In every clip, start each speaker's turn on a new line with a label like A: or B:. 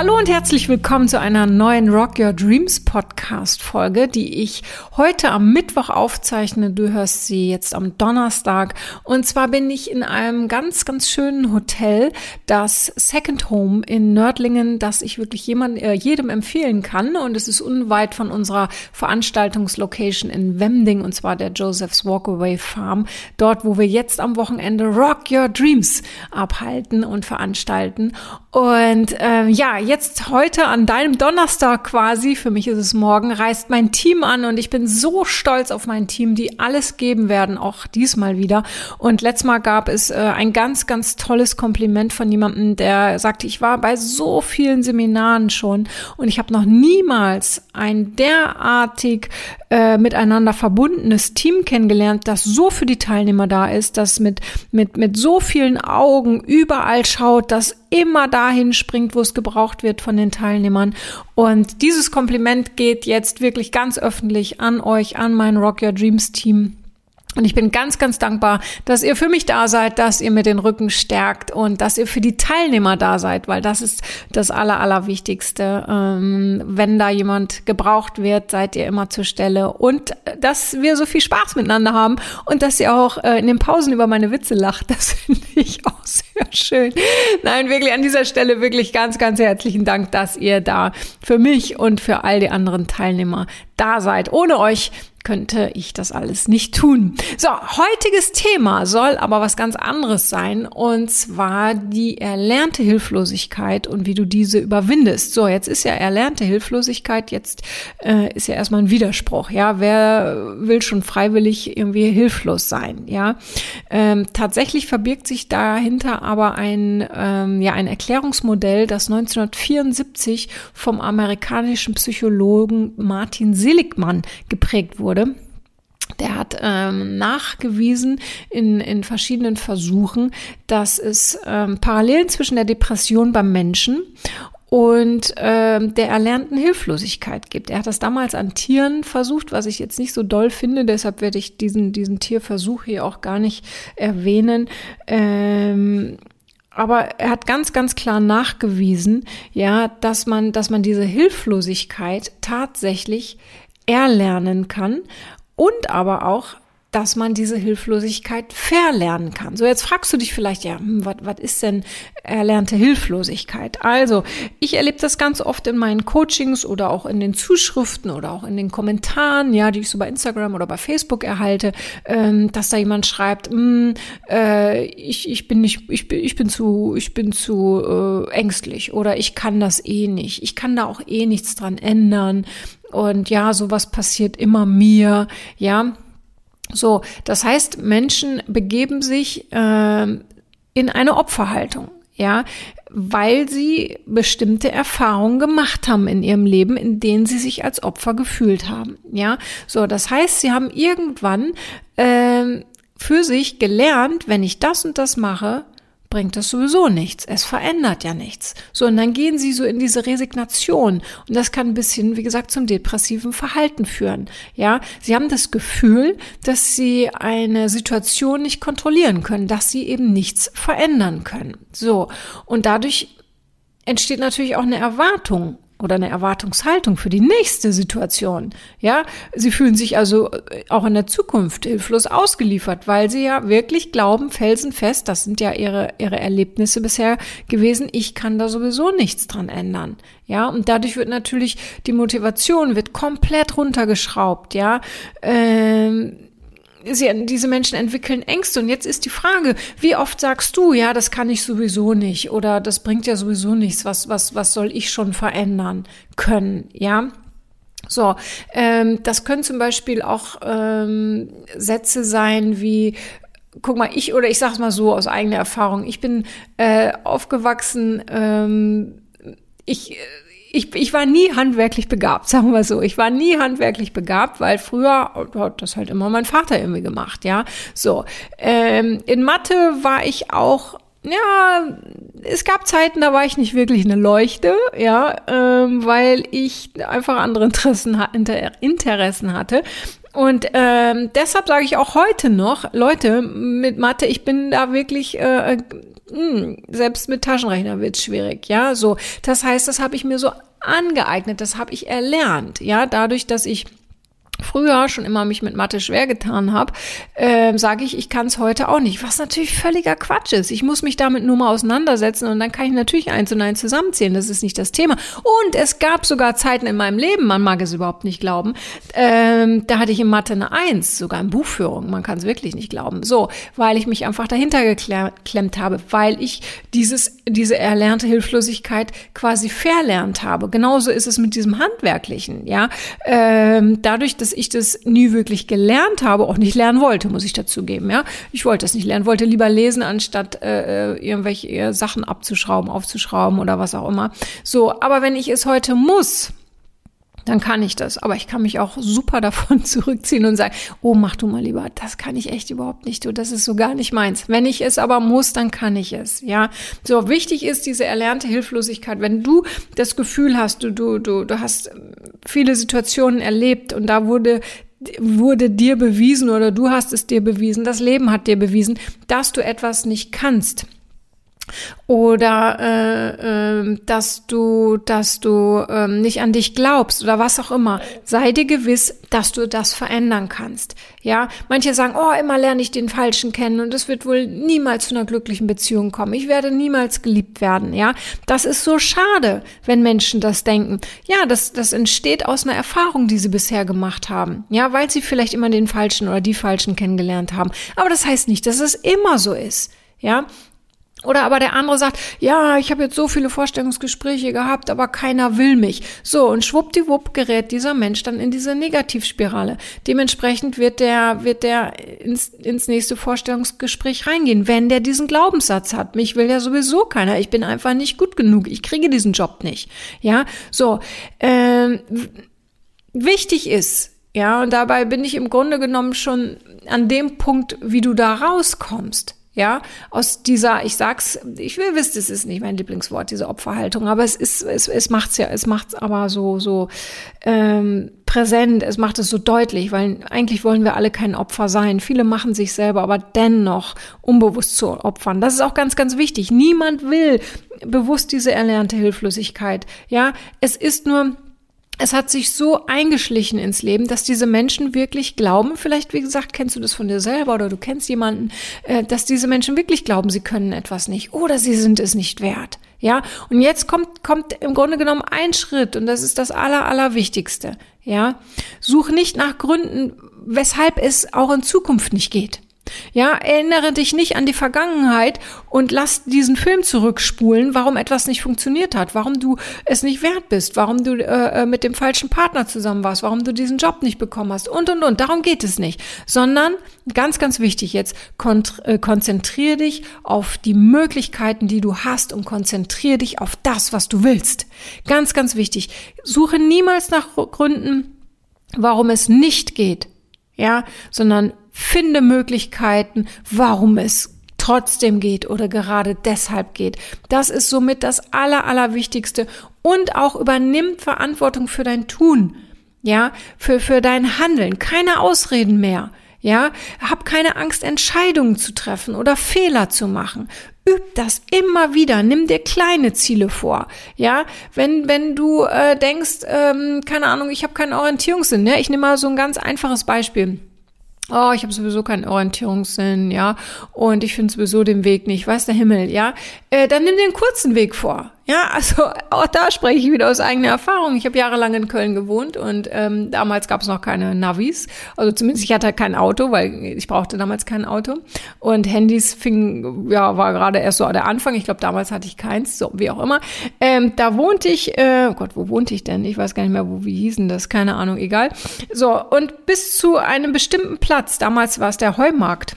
A: Hallo und herzlich willkommen zu einer neuen Rock Your Dreams Podcast Folge, die ich heute am Mittwoch aufzeichne. Du hörst sie jetzt am Donnerstag. Und zwar bin ich in einem ganz, ganz schönen Hotel, das Second Home in Nördlingen, das ich wirklich jemand, äh, jedem empfehlen kann. Und es ist unweit von unserer Veranstaltungslocation in Wemding, und zwar der Joseph's Walkaway Farm. Dort, wo wir jetzt am Wochenende Rock Your Dreams abhalten und veranstalten. Und äh, ja, jetzt heute an deinem Donnerstag quasi, für mich ist es morgen, reist mein Team an und ich bin so stolz auf mein Team, die alles geben werden, auch diesmal wieder. Und letztes Mal gab es äh, ein ganz, ganz tolles Kompliment von jemandem, der sagte, ich war bei so vielen Seminaren schon und ich habe noch niemals ein derartig äh, miteinander verbundenes Team kennengelernt, das so für die Teilnehmer da ist, das mit, mit, mit so vielen Augen überall schaut, das immer dahin springt, wo es gebraucht wird von den Teilnehmern. Und dieses Kompliment geht jetzt wirklich ganz öffentlich an euch, an mein Rock Your Dreams Team. Und ich bin ganz, ganz dankbar, dass ihr für mich da seid, dass ihr mir den Rücken stärkt und dass ihr für die Teilnehmer da seid, weil das ist das Aller, Allerwichtigste. Ähm, wenn da jemand gebraucht wird, seid ihr immer zur Stelle und dass wir so viel Spaß miteinander haben und dass ihr auch äh, in den Pausen über meine Witze lacht, das finde ich auch sehr schön. Nein, wirklich an dieser Stelle wirklich ganz, ganz herzlichen Dank, dass ihr da für mich und für all die anderen Teilnehmer da seid. Ohne euch könnte ich das alles nicht tun. So, heutiges Thema soll aber was ganz anderes sein und zwar die erlernte Hilflosigkeit und wie du diese überwindest. So, jetzt ist ja erlernte Hilflosigkeit, jetzt äh, ist ja erstmal ein Widerspruch, ja. Wer will schon freiwillig irgendwie hilflos sein, ja? Ähm, tatsächlich verbirgt sich dahinter aber ein, ähm, ja, ein Erklärungsmodell, das 1974 vom amerikanischen Psychologen Martin Seligmann geprägt wurde wurde. Der hat ähm, nachgewiesen in, in verschiedenen Versuchen, dass es ähm, Parallelen zwischen der Depression beim Menschen und ähm, der erlernten Hilflosigkeit gibt. Er hat das damals an Tieren versucht, was ich jetzt nicht so doll finde, deshalb werde ich diesen, diesen Tierversuch hier auch gar nicht erwähnen. Ähm, aber er hat ganz, ganz klar nachgewiesen, ja, dass man, dass man diese Hilflosigkeit tatsächlich erlernen kann und aber auch dass man diese Hilflosigkeit verlernen kann. So, jetzt fragst du dich vielleicht, ja, hm, was ist denn erlernte Hilflosigkeit? Also, ich erlebe das ganz oft in meinen Coachings oder auch in den Zuschriften oder auch in den Kommentaren, ja, die ich so bei Instagram oder bei Facebook erhalte, ähm, dass da jemand schreibt, hm, äh, ich, ich bin nicht, ich bin, ich bin zu, ich bin zu äh, ängstlich oder ich kann das eh nicht, ich kann da auch eh nichts dran ändern. Und ja, sowas passiert immer mir, ja. So, das heißt, Menschen begeben sich äh, in eine Opferhaltung, ja, weil sie bestimmte Erfahrungen gemacht haben in ihrem Leben, in denen sie sich als Opfer gefühlt haben, ja. So, das heißt, sie haben irgendwann äh, für sich gelernt, wenn ich das und das mache, bringt das sowieso nichts. Es verändert ja nichts. So, und dann gehen sie so in diese Resignation. Und das kann ein bisschen, wie gesagt, zum depressiven Verhalten führen. Ja, sie haben das Gefühl, dass sie eine Situation nicht kontrollieren können, dass sie eben nichts verändern können. So. Und dadurch entsteht natürlich auch eine Erwartung oder eine Erwartungshaltung für die nächste Situation. Ja, sie fühlen sich also äh, auch in der Zukunft hilflos ausgeliefert, weil sie ja wirklich glauben, felsenfest, das sind ja ihre, ihre Erlebnisse bisher gewesen, ich kann da sowieso nichts dran ändern. Ja, und dadurch wird natürlich die Motivation wird komplett runtergeschraubt. Ja, ähm, sie, diese Menschen entwickeln Ängste. Und jetzt ist die Frage, wie oft sagst du, ja, das kann ich sowieso nicht oder das bringt ja sowieso nichts, was, was, was soll ich schon verändern können, ja? So, ähm, das können zum Beispiel auch ähm, Sätze sein wie, guck mal, ich oder ich sag's mal so aus eigener Erfahrung, ich bin äh, aufgewachsen, ähm, ich ich, ich war nie handwerklich begabt, sagen wir so. Ich war nie handwerklich begabt, weil früher hat das halt immer mein Vater irgendwie gemacht, ja. So. Ähm, in Mathe war ich auch ja, es gab Zeiten, da war ich nicht wirklich eine Leuchte, ja, ähm, weil ich einfach andere Interessen, Interessen hatte. Und ähm, deshalb sage ich auch heute noch, Leute, mit Mathe, ich bin da wirklich, äh, mh, hm, selbst mit Taschenrechner wird's schwierig, ja. So, das heißt, das habe ich mir so angeeignet, das habe ich erlernt, ja, dadurch, dass ich früher schon immer mich mit Mathe schwer getan habe, äh, sage ich, ich kann es heute auch nicht. Was natürlich völliger Quatsch ist. Ich muss mich damit nur mal auseinandersetzen und dann kann ich natürlich eins und eins zusammenzählen. Das ist nicht das Thema. Und es gab sogar Zeiten in meinem Leben, man mag es überhaupt nicht glauben, ähm, da hatte ich in Mathe eine Eins, sogar in Buchführung. Man kann es wirklich nicht glauben. So, weil ich mich einfach dahinter geklemmt habe, weil ich dieses, diese erlernte Hilflosigkeit quasi verlernt habe. Genauso ist es mit diesem Handwerklichen, ja. Ähm, dadurch, dass dass ich das nie wirklich gelernt habe, auch nicht lernen wollte, muss ich dazu geben. Ja, ich wollte das nicht lernen, wollte lieber lesen, anstatt äh, äh irgendwelche äh, Sachen abzuschrauben, aufzuschrauben oder was auch immer. So, aber wenn ich es heute muss, dann kann ich das. Aber ich kann mich auch super davon zurückziehen und sagen, oh, mach du mal lieber, das kann ich echt überhaupt nicht, du, das ist so gar nicht meins. Wenn ich es aber muss, dann kann ich es, ja. So, wichtig ist diese erlernte Hilflosigkeit. Wenn du das Gefühl hast, du, du, du, du hast viele Situationen erlebt und da wurde wurde dir bewiesen oder du hast es dir bewiesen, das Leben hat dir bewiesen, dass du etwas nicht kannst oder äh, äh, dass du, dass du äh, nicht an dich glaubst oder was auch immer. Sei dir gewiss, dass du das verändern kannst. Ja, manche sagen, oh, immer lerne ich den Falschen kennen und es wird wohl niemals zu einer glücklichen Beziehung kommen. Ich werde niemals geliebt werden. Ja, das ist so schade, wenn Menschen das denken. Ja, das, das entsteht aus einer Erfahrung, die sie bisher gemacht haben. Ja, weil sie vielleicht immer den Falschen oder die Falschen kennengelernt haben. Aber das heißt nicht, dass es immer so ist. Ja, oder aber der andere sagt, ja, ich habe jetzt so viele Vorstellungsgespräche gehabt, aber keiner will mich. So, und schwuppdiwupp gerät dieser Mensch dann in diese Negativspirale. Dementsprechend wird der, wird der ins, ins nächste Vorstellungsgespräch reingehen, wenn der diesen Glaubenssatz hat. Mich will ja sowieso keiner. Ich bin einfach nicht gut genug. Ich kriege diesen Job nicht. Ja, so. Ähm, wichtig ist, ja, und dabei bin ich im Grunde genommen schon an dem Punkt, wie du da rauskommst ja, aus dieser, ich sag's, ich will wissen, es ist nicht mein Lieblingswort, diese Opferhaltung, aber es ist, es, es macht's ja, es macht's aber so, so ähm, präsent, es macht es so deutlich, weil eigentlich wollen wir alle kein Opfer sein. Viele machen sich selber aber dennoch unbewusst zu Opfern. Das ist auch ganz, ganz wichtig. Niemand will bewusst diese erlernte Hilflosigkeit. Ja, es ist nur es hat sich so eingeschlichen ins Leben, dass diese Menschen wirklich glauben, vielleicht wie gesagt, kennst du das von dir selber oder du kennst jemanden, äh, dass diese Menschen wirklich glauben, sie können etwas nicht oder sie sind es nicht wert. Ja, und jetzt kommt, kommt im Grunde genommen ein Schritt und das ist das aller, allerwichtigste. Ja, such nicht nach Gründen, weshalb es auch in Zukunft nicht geht. Ja, erinnere dich nicht an die Vergangenheit und lass diesen Film zurückspulen, warum etwas nicht funktioniert hat, warum du es nicht wert bist, warum du äh, äh, mit dem falschen Partner zusammen warst, warum du diesen Job nicht bekommen hast und und und. Darum geht es nicht, sondern ganz, ganz wichtig jetzt, äh, konzentriere dich auf die Möglichkeiten, die du hast und konzentriere dich auf das, was du willst. Ganz, ganz wichtig. Suche niemals nach Gründen, warum es nicht geht, ja, sondern Finde Möglichkeiten, warum es trotzdem geht oder gerade deshalb geht. Das ist somit das Aller, Allerwichtigste. Und auch übernimm Verantwortung für dein Tun. Ja, für, für dein Handeln. Keine Ausreden mehr. Ja, hab keine Angst, Entscheidungen zu treffen oder Fehler zu machen. Üb das immer wieder. Nimm dir kleine Ziele vor. Ja, wenn wenn du äh, denkst, ähm, keine Ahnung, ich habe keinen Orientierungssinn. Ja, ich nehme mal so ein ganz einfaches Beispiel oh, ich habe sowieso keinen Orientierungssinn, ja, und ich finde sowieso den Weg nicht, weiß der Himmel, ja, äh, dann nimm den kurzen Weg vor. Ja, also auch da spreche ich wieder aus eigener Erfahrung. Ich habe jahrelang in Köln gewohnt und ähm, damals gab es noch keine Navis. Also zumindest ich hatte kein Auto, weil ich brauchte damals kein Auto. Und Handys fing, ja, war gerade erst so der Anfang. Ich glaube, damals hatte ich keins, so wie auch immer. Ähm, da wohnte ich, äh, oh Gott, wo wohnte ich denn? Ich weiß gar nicht mehr, wo, wie hießen das, keine Ahnung, egal. So, und bis zu einem bestimmten Platz, damals war es der Heumarkt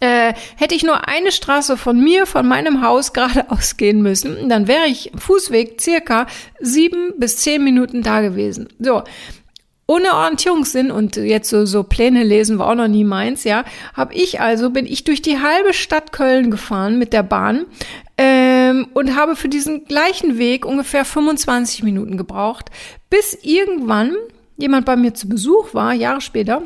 A: äh, hätte ich nur eine Straße von mir, von meinem Haus geradeaus gehen müssen, dann wäre ich Fußweg circa sieben bis zehn Minuten da gewesen. So. ohne Orientierungssinn und jetzt so, so Pläne lesen war auch noch nie meins, ja, habe ich also, bin ich durch die halbe Stadt Köln gefahren mit der Bahn ähm, und habe für diesen gleichen Weg ungefähr 25 Minuten gebraucht, bis irgendwann jemand bei mir zu Besuch war, Jahre später,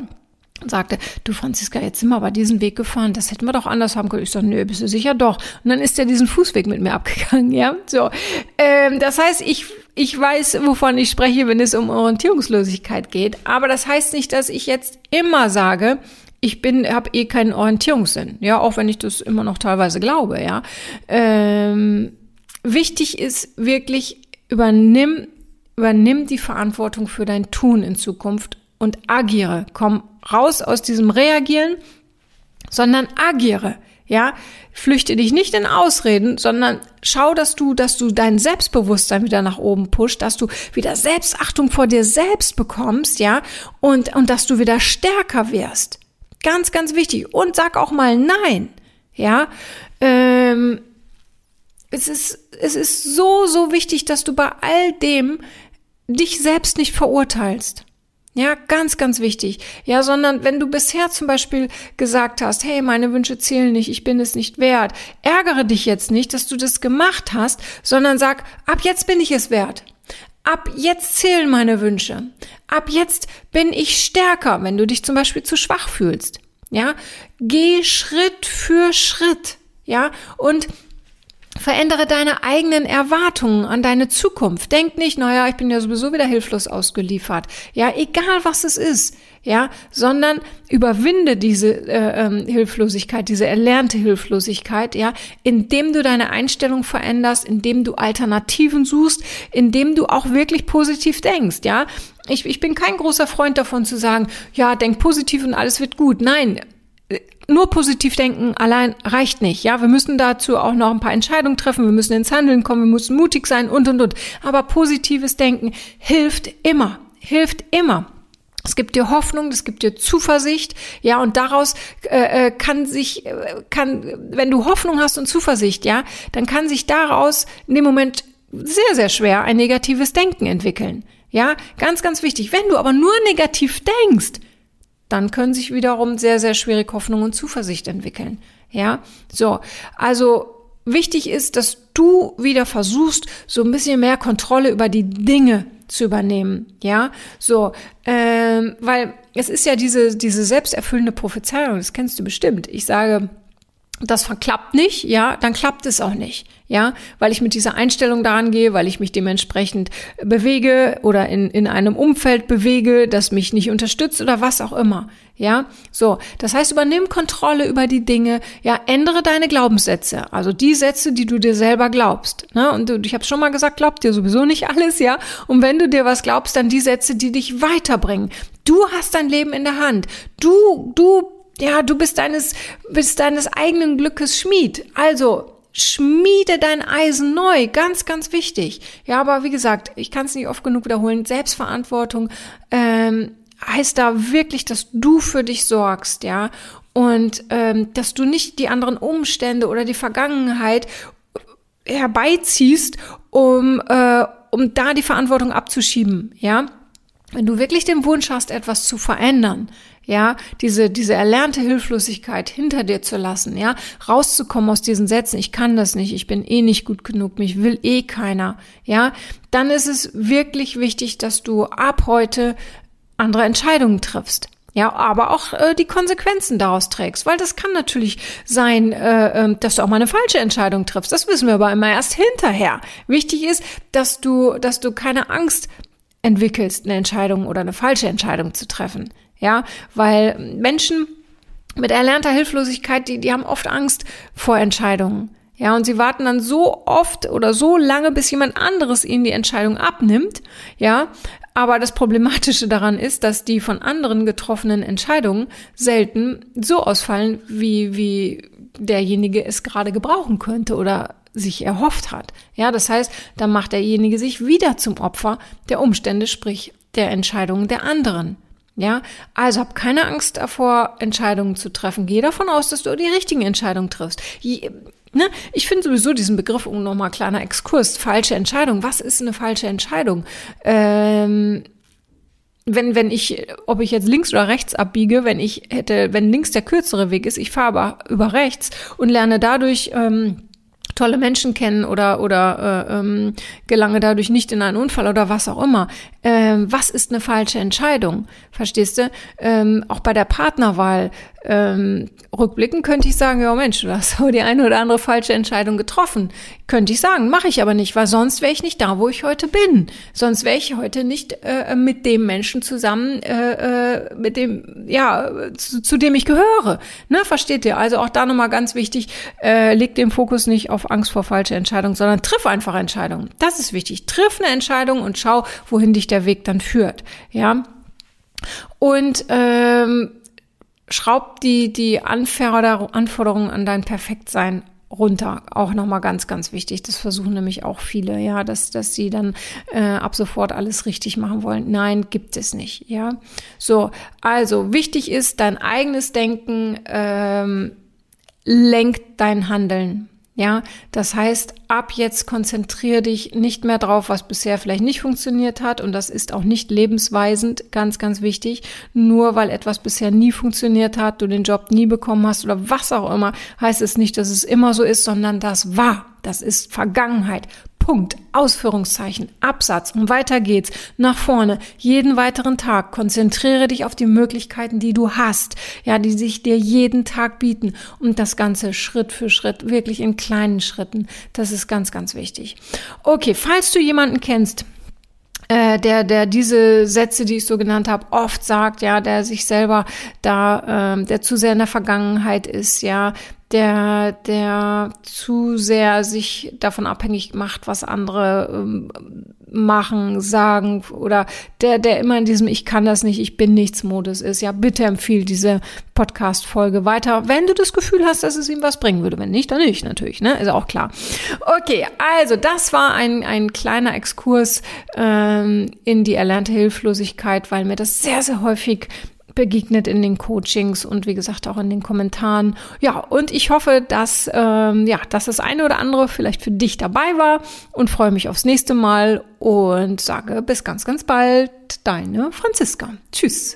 A: und sagte, du Franziska, jetzt sind wir aber diesen Weg gefahren, das hätten wir doch anders haben können. Ich sage, nö, bist du sicher doch. Und dann ist er diesen Fußweg mit mir abgegangen, ja. So, ähm, das heißt, ich ich weiß, wovon ich spreche, wenn es um Orientierungslosigkeit geht. Aber das heißt nicht, dass ich jetzt immer sage, ich bin, habe eh keinen Orientierungssinn. Ja, auch wenn ich das immer noch teilweise glaube. Ja, ähm, wichtig ist wirklich übernimm übernimm die Verantwortung für dein Tun in Zukunft und agiere. Komm raus aus diesem Reagieren, sondern agiere. Ja, flüchte dich nicht in Ausreden, sondern schau, dass du, dass du dein Selbstbewusstsein wieder nach oben pusht, dass du wieder Selbstachtung vor dir selbst bekommst, ja, und, und dass du wieder stärker wirst. Ganz, ganz wichtig. Und sag auch mal Nein, ja. Ähm, es ist, es ist so, so wichtig, dass du bei all dem dich selbst nicht verurteilst. Ja, ganz, ganz wichtig. Ja, sondern wenn du bisher zum Beispiel gesagt hast, hey, meine Wünsche zählen nicht, ich bin es nicht wert, ärgere dich jetzt nicht, dass du das gemacht hast, sondern sag, ab jetzt bin ich es wert. Ab jetzt zählen meine Wünsche. Ab jetzt bin ich stärker, wenn du dich zum Beispiel zu schwach fühlst. Ja, geh Schritt für Schritt. Ja, und Verändere deine eigenen Erwartungen an deine Zukunft. Denk nicht, naja, ich bin ja sowieso wieder hilflos ausgeliefert. Ja, egal was es ist. Ja, sondern überwinde diese äh, ähm, Hilflosigkeit, diese erlernte Hilflosigkeit, ja, indem du deine Einstellung veränderst, indem du Alternativen suchst, indem du auch wirklich positiv denkst, ja. Ich, ich bin kein großer Freund davon zu sagen, ja, denk positiv und alles wird gut. Nein, nur positiv denken allein reicht nicht. Ja, wir müssen dazu auch noch ein paar Entscheidungen treffen. Wir müssen ins Handeln kommen. Wir müssen mutig sein und, und, und. Aber positives Denken hilft immer. Hilft immer. Es gibt dir Hoffnung, es gibt dir Zuversicht, ja, und daraus äh, äh kann sich, äh, kann, wenn du Hoffnung hast und Zuversicht, ja, dann kann sich daraus in dem Moment sehr, sehr schwer ein negatives Denken entwickeln. Ja, ganz, ganz wichtig. Wenn du aber nur negativ denkst, dann können sich wiederum sehr, sehr schwierig Hoffnung und Zuversicht entwickeln. Ja, so. Also wichtig ist, dass du wieder versuchst, so ein bisschen mehr Kontrolle über die Dinge zu übernehmen. Ja, so, ähm, weil es ist ja diese, diese selbsterfüllende Prophezeiung, das kennst du bestimmt. Ich sage, das verklappt nicht, ja, dann klappt es auch nicht, ja, weil ich mit dieser Einstellung daran gehe, weil ich mich dementsprechend bewege oder in, in einem Umfeld bewege, das mich nicht unterstützt oder was auch immer, ja, so. Das heißt, übernimm Kontrolle über die Dinge, ja, ändere deine Glaubenssätze, also die Sätze, die du dir selber glaubst, ne, und du, ich habe schon mal gesagt, glaubt dir sowieso nicht alles, ja, und wenn du dir was glaubst, dann die Sätze, die dich weiterbringen. Du hast dein Leben in der Hand, du, du ja, du bist deines, bist deines eigenen Glückes Schmied. Also, schmiede dein Eisen neu. Ganz, ganz wichtig. Ja, aber wie gesagt, ich kann es nicht oft genug wiederholen. Selbstverantwortung ähm, heißt da wirklich, dass du für dich sorgst, ja. Und ähm, dass du nicht die anderen Umstände oder die Vergangenheit herbeiziehst, um, äh, um da die Verantwortung abzuschieben, ja. Wenn du wirklich den Wunsch hast, etwas zu verändern, ja, diese, diese erlernte Hilflosigkeit hinter dir zu lassen, ja, rauszukommen aus diesen Sätzen, ich kann das nicht, ich bin eh nicht gut genug, mich will eh keiner, ja, dann ist es wirklich wichtig, dass du ab heute andere Entscheidungen triffst. Ja, aber auch äh, die Konsequenzen daraus trägst, weil das kann natürlich sein, äh, äh, dass du auch mal eine falsche Entscheidung triffst. Das wissen wir aber immer erst hinterher. Wichtig ist, dass du, dass du keine Angst entwickelst, eine Entscheidung oder eine falsche Entscheidung zu treffen. Ja, weil Menschen mit erlernter Hilflosigkeit, die, die haben oft Angst vor Entscheidungen. Ja, und sie warten dann so oft oder so lange, bis jemand anderes ihnen die Entscheidung abnimmt. Ja, aber das Problematische daran ist, dass die von anderen getroffenen Entscheidungen selten so ausfallen, wie, wie derjenige es gerade gebrauchen könnte oder sich erhofft hat. Ja, das heißt, dann macht derjenige sich wieder zum Opfer der Umstände, sprich der Entscheidungen der anderen. Ja, also hab keine Angst davor, Entscheidungen zu treffen. Geh davon aus, dass du die richtigen Entscheidungen triffst. Je, ne? Ich finde sowieso diesen Begriff, um nochmal kleiner Exkurs, falsche Entscheidung. Was ist eine falsche Entscheidung? Ähm, wenn, wenn ich, ob ich jetzt links oder rechts abbiege, wenn ich hätte, wenn links der kürzere Weg ist, ich fahre aber über rechts und lerne dadurch ähm, tolle Menschen kennen oder oder äh, ähm, gelange dadurch nicht in einen Unfall oder was auch immer. Ähm, was ist eine falsche Entscheidung? Verstehst du? Ähm, auch bei der Partnerwahl ähm, rückblickend könnte ich sagen, ja Mensch, du hast die eine oder andere falsche Entscheidung getroffen. Könnte ich sagen, mache ich aber nicht, weil sonst wäre ich nicht da, wo ich heute bin. Sonst wäre ich heute nicht äh, mit dem Menschen zusammen, äh, äh, mit dem, ja, zu, zu dem ich gehöre. Ne, versteht ihr? Also auch da nochmal ganz wichtig, äh, leg den Fokus nicht auf Angst vor falsche Entscheidungen, sondern triff einfach Entscheidungen. Das ist wichtig. Triff eine Entscheidung und schau, wohin dich der Weg dann führt. Ja. Und ähm, schraub die, die Anforderungen an dein Perfektsein runter. Auch nochmal ganz, ganz wichtig. Das versuchen nämlich auch viele, ja, dass, dass sie dann äh, ab sofort alles richtig machen wollen. Nein, gibt es nicht, ja. So, also wichtig ist, dein eigenes Denken ähm, lenkt dein Handeln. Ja, das heißt, ab jetzt konzentriere dich nicht mehr drauf, was bisher vielleicht nicht funktioniert hat. Und das ist auch nicht lebensweisend, ganz, ganz wichtig. Nur weil etwas bisher nie funktioniert hat, du den Job nie bekommen hast oder was auch immer, heißt es nicht, dass es immer so ist, sondern das war. Das ist Vergangenheit. Punkt, Ausführungszeichen, Absatz und weiter geht's. Nach vorne. Jeden weiteren Tag. Konzentriere dich auf die Möglichkeiten, die du hast. Ja, die sich dir jeden Tag bieten. Und das Ganze Schritt für Schritt, wirklich in kleinen Schritten. Das ist ganz, ganz wichtig. Okay, falls du jemanden kennst, äh, der, der diese Sätze, die ich so genannt habe, oft sagt, ja, der sich selber da, ähm, der zu sehr in der Vergangenheit ist, ja, der, der zu sehr sich davon abhängig macht, was andere ähm, machen, sagen oder der, der immer in diesem Ich kann das nicht, ich bin nichts Modus ist. Ja, bitte empfiehl diese Podcast-Folge weiter, wenn du das Gefühl hast, dass es ihm was bringen würde. Wenn nicht, dann nicht, natürlich, ne? Ist auch klar. Okay, also das war ein, ein kleiner Exkurs ähm, in die erlernte Hilflosigkeit, weil mir das sehr, sehr häufig begegnet in den Coachings und wie gesagt auch in den Kommentaren. Ja, und ich hoffe, dass, ähm, ja, dass das eine oder andere vielleicht für dich dabei war und freue mich aufs nächste Mal und sage bis ganz, ganz bald. Deine Franziska. Tschüss.